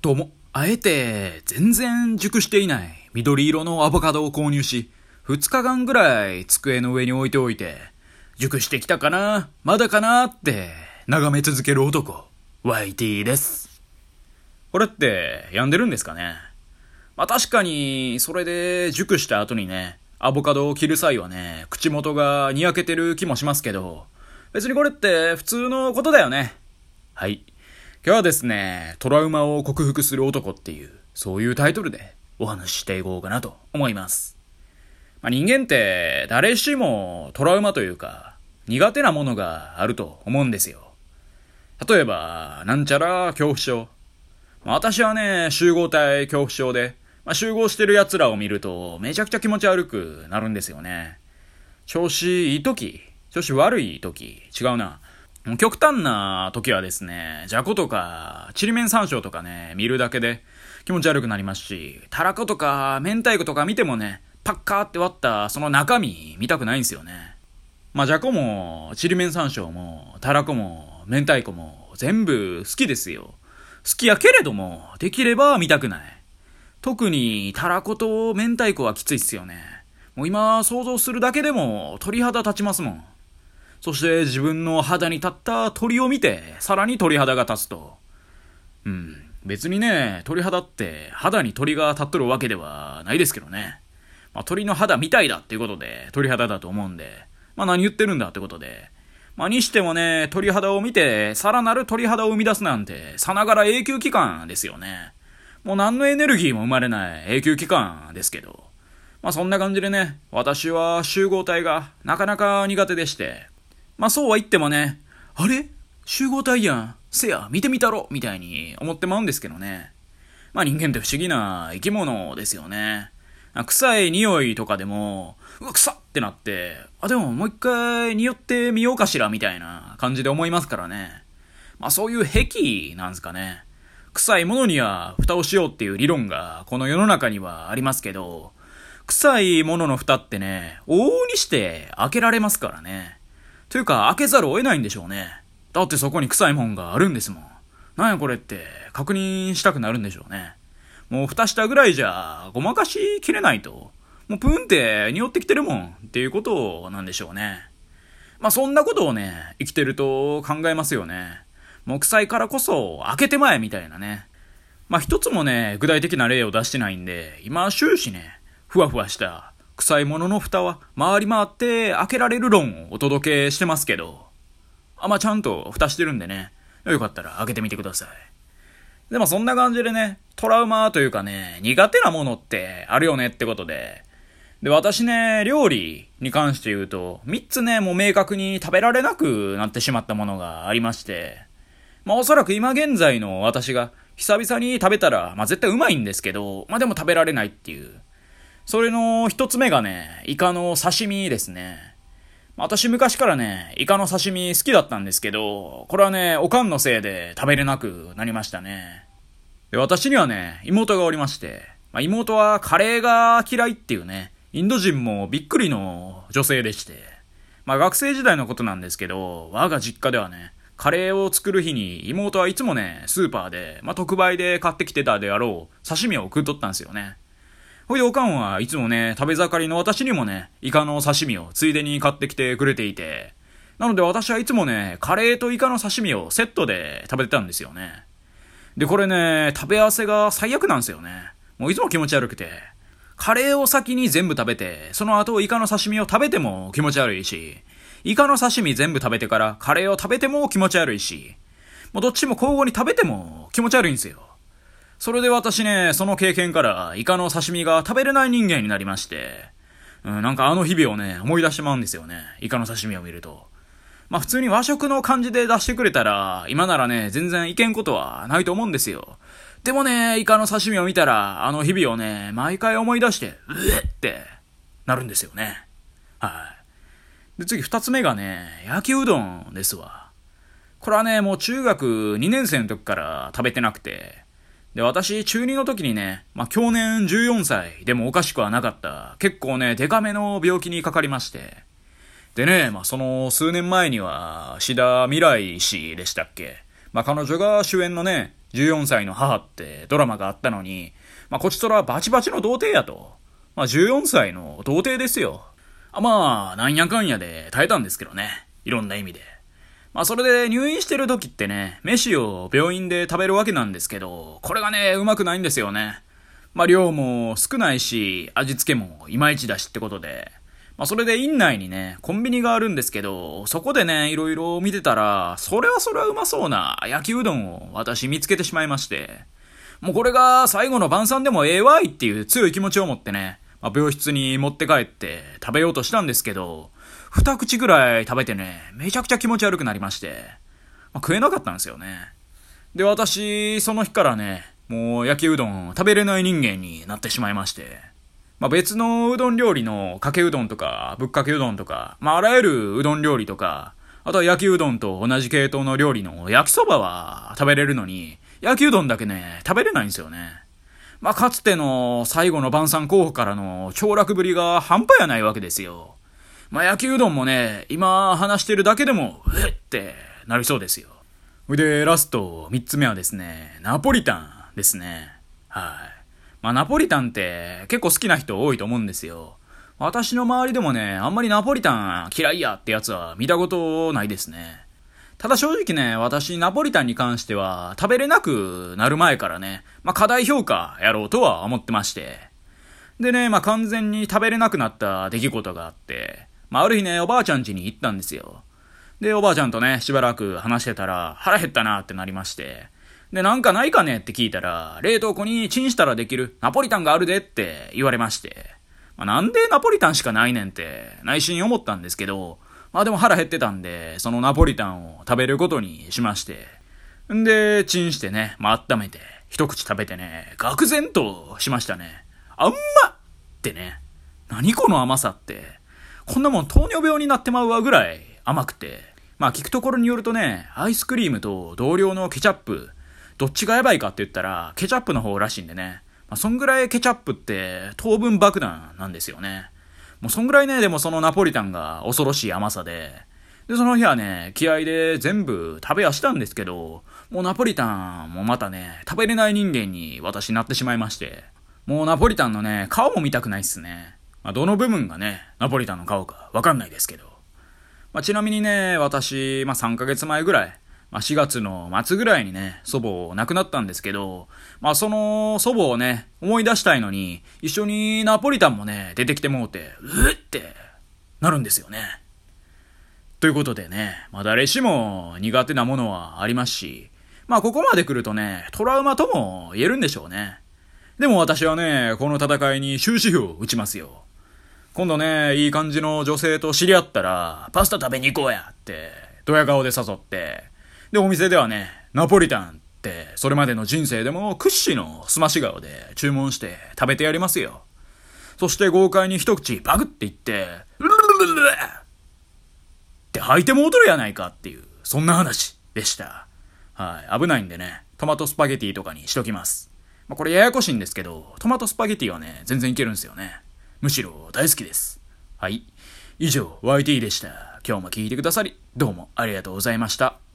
とも、あえて全然熟していない緑色のアボカドを購入し、2日間ぐらい机の上に置いておいて、熟してきたかなまだかなって眺め続ける男、YT です。これって病んでるんですかね？まあ確かに、それで熟した後にね、アボカドを切る際はね、口元がにやけてる気もしますけど、別にこれって普通のことだよね。はい。今日はですね、トラウマを克服する男っていう、そういうタイトルでお話ししていこうかなと思います。まあ、人間って誰しもトラウマというか、苦手なものがあると思うんですよ。例えば、なんちゃら恐怖症。まあ、私はね、集合体恐怖症で、まあ、集合してる奴らを見るとめちゃくちゃ気持ち悪くなるんですよね。調子いい時、調子悪い時、違うな。極端な時はですね、じゃことか、ちりめん山椒とかね、見るだけで気持ち悪くなりますし、たらことか、明太子とか見てもね、パッカーって割ったその中身見たくないんですよね。まあ、じゃこも、ちりめん山椒も、たらこも、明太子も、全部好きですよ。好きやけれども、できれば見たくない。特に、たらこと明太子はきついっすよね。もう今、想像するだけでも鳥肌立ちますもん。そして自分の肌に立った鳥を見て、さらに鳥肌が立つと。うん。別にね、鳥肌って肌に鳥が立っとるわけではないですけどね。まあ、鳥の肌みたいだっていうことで鳥肌だと思うんで、まあ何言ってるんだってことで。まあにしてもね、鳥肌を見て、さらなる鳥肌を生み出すなんて、さながら永久期間ですよね。もう何のエネルギーも生まれない永久期間ですけど。まあそんな感じでね、私は集合体がなかなか苦手でして、まあそうは言ってもね、あれ？集合体やん。せや、見てみたろみたいに思ってまうんですけどね。まあ人間って不思議な生き物ですよね。臭い匂いとかでも、うわ、臭っってなって、あ、でももう一回匂ってみようかしらみたいな感じで思いますからね。まあそういう癖なんですかね。臭いものには蓋をしようっていう理論がこの世の中にはありますけど、臭いものの蓋ってね、往々にして開けられますからね。というか、開けざるを得ないんでしょうね。だってそこに臭いもんがあるんですもん。なんやこれって確認したくなるんでしょうね。もう蓋したぐらいじゃごまかしきれないと。もうプンって匂ってきてるもんっていうことなんでしょうね。まあそんなことをね、生きてると考えますよね。もう臭いからこそ開けてまえみたいなね。まあ一つもね、具体的な例を出してないんで、今終始ね、ふわふわした臭いものの蓋は回り回って開けられる論をお届けしてますけど、あ、まあ、ちゃんと蓋してるんでね、よかったら開けてみてください。でもそんな感じでね、トラウマというかね、苦手なものってあるよねってことで、で、私ね、料理に関して言うと、3つね、もう明確に食べられなくなってしまったものがありまして、まあおそらく今現在の私が久々に食べたら、まあ絶対うまいんですけど、まあでも食べられないっていう、それの一つ目がね、イカの刺身ですね。私昔からね、イカの刺身好きだったんですけど、これはね、おかんのせいで食べれなくなりましたね。で、私にはね、妹がおりまして、まあ、妹はカレーが嫌いっていうね、インド人もびっくりの女性でして、まあ学生時代のことなんですけど、我が実家ではね、カレーを作る日に妹はいつもね、スーパーで、まあ特売で買ってきてたであろう刺身を食っとったんですよね。ほいでおかんはいつもね、食べ盛りの私にもね、イカの刺身をついでに買ってきてくれていて、なので私はいつもね、カレーとイカの刺身をセットで食べてたんですよね。で、これね、食べ合わせが最悪なんですよね。もういつも気持ち悪くて。カレーを先に全部食べて、その後イカの刺身を食べても気持ち悪いし、イカの刺身全部食べてからカレーを食べても気持ち悪いし、もうどっちも交互に食べても気持ち悪いんですよ。それで私ね、その経験から、イカの刺身が食べれない人間になりまして、うん、なんかあの日々をね、思い出してまうんですよね。イカの刺身を見ると。まあ普通に和食の感じで出してくれたら、今ならね、全然いけんことはないと思うんですよ。でもね、イカの刺身を見たら、あの日々をね、毎回思い出して、うえってなるんですよね。はい。で、次二つ目がね、焼きうどんですわ。これはね、もう中学2年生の時から食べてなくて、で、私、中2の時にね、まあ、去年14歳でもおかしくはなかった、結構ね、デカめの病気にかかりまして。でね、まあ、その数年前には、志田未来氏でしたっけまあ、彼女が主演のね、14歳の母ってドラマがあったのに、まあ、こちとらバチバチの童貞やと。まあ、14歳の童貞ですよ。あまあ、なんやかんやで耐えたんですけどね。いろんな意味で。まあ、それで入院してる時ってね、飯を病院で食べるわけなんですけど、これがね、うまくないんですよね。まあ、量も少ないし、味付けもいまいちだしってことで。まあ、それで院内にね、コンビニがあるんですけど、そこでね、いろいろ見てたら、それはそれはうまそうな焼きうどんを私見つけてしまいまして。もうこれが最後の晩餐でもええわいっていう強い気持ちを持ってね、まあ、病室に持って帰って食べようとしたんですけど、二口ぐらい食べてね、めちゃくちゃ気持ち悪くなりまして、まあ、食えなかったんですよね。で、私、その日からね、もう焼きうどん食べれない人間になってしまいまして、まあ、別のうどん料理のかけうどんとか、ぶっかけうどんとか、まあ、あらゆるうどん料理とか、あとは焼きうどんと同じ系統の料理の焼きそばは食べれるのに、焼きうどんだけね、食べれないんですよね。まあ、かつての最後の晩餐候補からの凋落ぶりが半端やないわけですよ。まあ、焼きうどんもね、今話してるだけでも、うえってなりそうですよ。で、ラスト、三つ目はですね、ナポリタンですね。はい。まあ、ナポリタンって結構好きな人多いと思うんですよ。私の周りでもね、あんまりナポリタン嫌いやってやつは見たことないですね。ただ正直ね、私ナポリタンに関しては食べれなくなる前からね、まあ、過大評価やろうとは思ってまして。でね、まあ、完全に食べれなくなった出来事があって、まあ、ある日ね、おばあちゃん家に行ったんですよ。で、おばあちゃんとね、しばらく話してたら、腹減ったなってなりまして。で、なんかないかねって聞いたら、冷凍庫にチンしたらできるナポリタンがあるでって言われまして。まあ、なんでナポリタンしかないねんって内心思ったんですけど、まあでも腹減ってたんで、そのナポリタンを食べることにしまして。んで、チンしてね、まあ温めて、一口食べてね、愕然としましたね。あんまってね。何この甘さって。こんなもん糖尿病になってまうわぐらい甘くて。まあ聞くところによるとね、アイスクリームと同量のケチャップ、どっちがやばいかって言ったら、ケチャップの方らしいんでね。まあそんぐらいケチャップって糖分爆弾なんですよね。もうそんぐらいね、でもそのナポリタンが恐ろしい甘さで、で、その日はね、気合で全部食べはしたんですけど、もうナポリタンもまたね、食べれない人間に私なってしまいまして、もうナポリタンのね、顔も見たくないっすね。まあ、どの部分がね、ナポリタンの顔かわかんないですけど。まあ、ちなみにね、私、まあ、3ヶ月前ぐらい、まあ、4月の末ぐらいにね、祖母亡くなったんですけど、まあ、その祖母をね、思い出したいのに、一緒にナポリタンもね、出てきてもうて、うってなるんですよね。ということでね、まあ、誰しも苦手なものはありますし、まあ、ここまで来るとね、トラウマとも言えるんでしょうね。でも私はね、この戦いに終止符を打ちますよ。今度ね、いい感じの女性と知り合ったら、パスタ食べに行こうやって、ドヤ顔で誘って、で、お店ではね、ナポリタンって、それまでの人生でも屈指のすまし顔で注文して食べてやりますよ。そして豪快に一口パクって言って、ルルルルルルって吐いても踊るやないかっていう、そんな話でした。はい。危ないんでね、トマトスパゲティとかにしときます。まあ、これややこしいんですけど、トマトスパゲティはね、全然いけるんですよね。むしろ大好きです。はい。以上、YT でした。今日も聞いてくださり、どうもありがとうございました。